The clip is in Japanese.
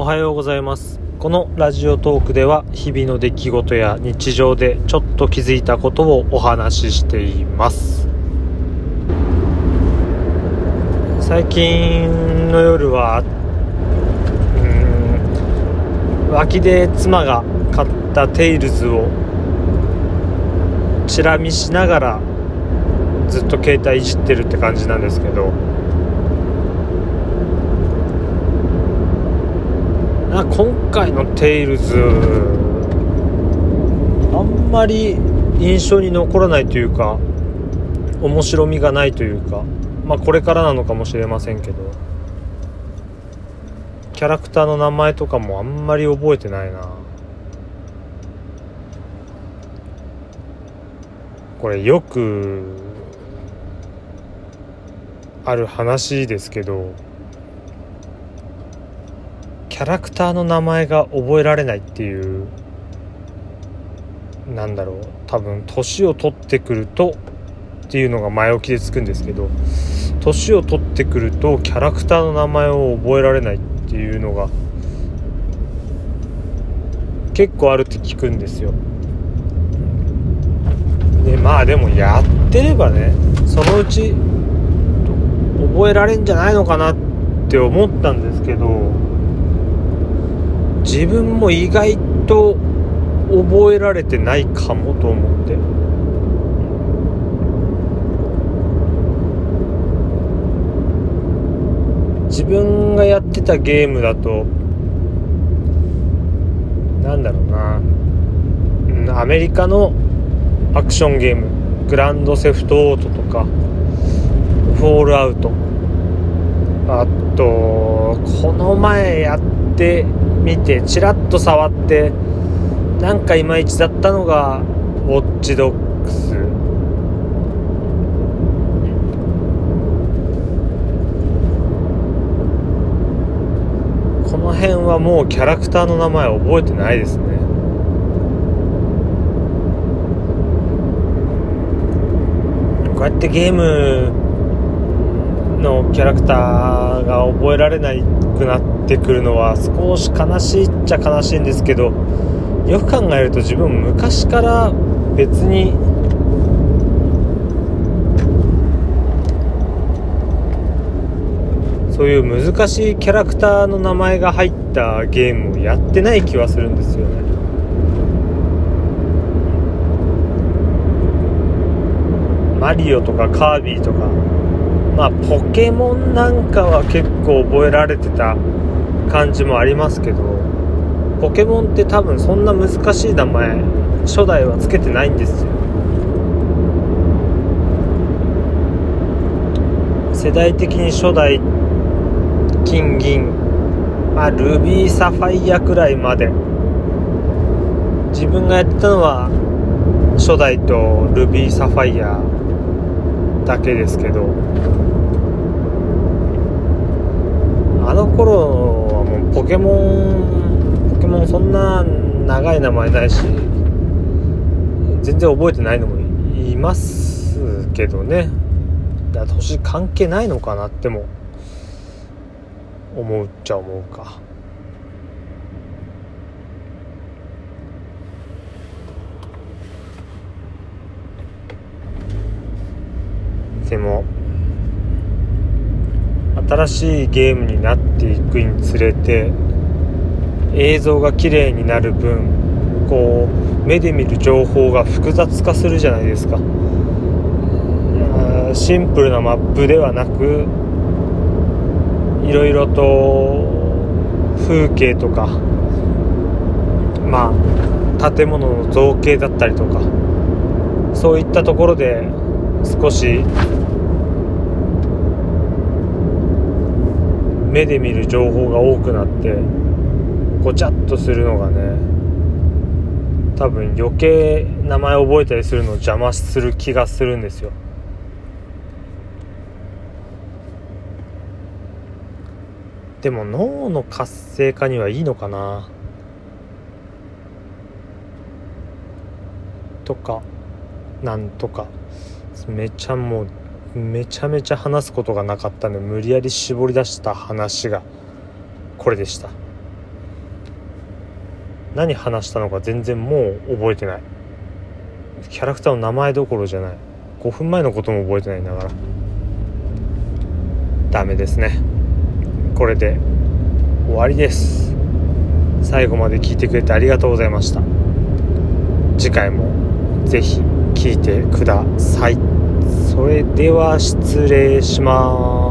おはようございます。このラジオトークでは日々の出来事や日常でちょっと気づいたことをお話ししています。最近の夜はうん脇で妻が買ったテイルズをチラ見しながらずっと携帯いじってるって感じなんですけどな今回の「テイルズ」あんまり印象に残らないというか面白みがないというかまあこれからなのかもしれませんけどキャラクターの名前とかもあんまり覚えてないな。これよくある話ですけどキャラクターの名前が覚えられないっていうなんだろう。多分年を取ってくるとっていうのが前置きでつくんですけど年を取ってくるとキャラクターの名前を覚えられないっていうのが結構あるって聞くんですよ。でまあでもやってればねそのうち覚えられんじゃないのかなって思ったんですけど自分も意外と覚えられてないかもと思って。自分がやってたゲームだとなんだろうな、うん、アメリカのアクションゲーム。グランドセフトオートとかフォールアウト。あとこの前やってみてちらっと触ってなんかいまいちだったのがウォッチドックス。この辺はもうキャラクターの名前覚えてないですね。こうやってゲームのキャラクターが覚えられなくなっててくるのは少し悲しいっちゃ悲しいんですけどよく考えると自分昔から別にそういう難しいキャラクターの名前が入ったゲームをやってない気はするんですよね。マリオとかカービィとか。まあポケモンなんかは結構覚えられてた感じもありますけどポケモンって多分そんな難しい名前初代はつけてないんですよ。世代的に初代金銀まあルビーサファイアくらいまで。自分がやってたのは初代とルビーサファイアだけですけどあの頃はもうポケモンポケモンそんな長い名前ないし全然覚えてないのもいますけどね。だ年関係ないのかなっても思っちゃ思うかでも新しいゲームになっていくにつれて映像が綺麗になる分こう目で見る情報が複雑化するじゃないですか。シンプルなマップではなくいろいろと風景とかまあ建物の造形だったりとかそういったところで少し目で見る情報が多くなってごちゃっとするのがね多分余計名前覚えたりするのを邪魔する気がするんですよ。でも脳の活性化にはいいのかな？とかなんとか。めちゃもうめちゃめちゃ話すことがなかったんで無理やり絞り出した話がこれでした。何話したのか全然もう覚えてない。キャラクターの名前どころじゃない。5分前のことも覚えてないんだから。ダメですね。これで終わりです。最後まで聞いてくれてありがとうございました。次回も是非聞いてください。それでは失礼します。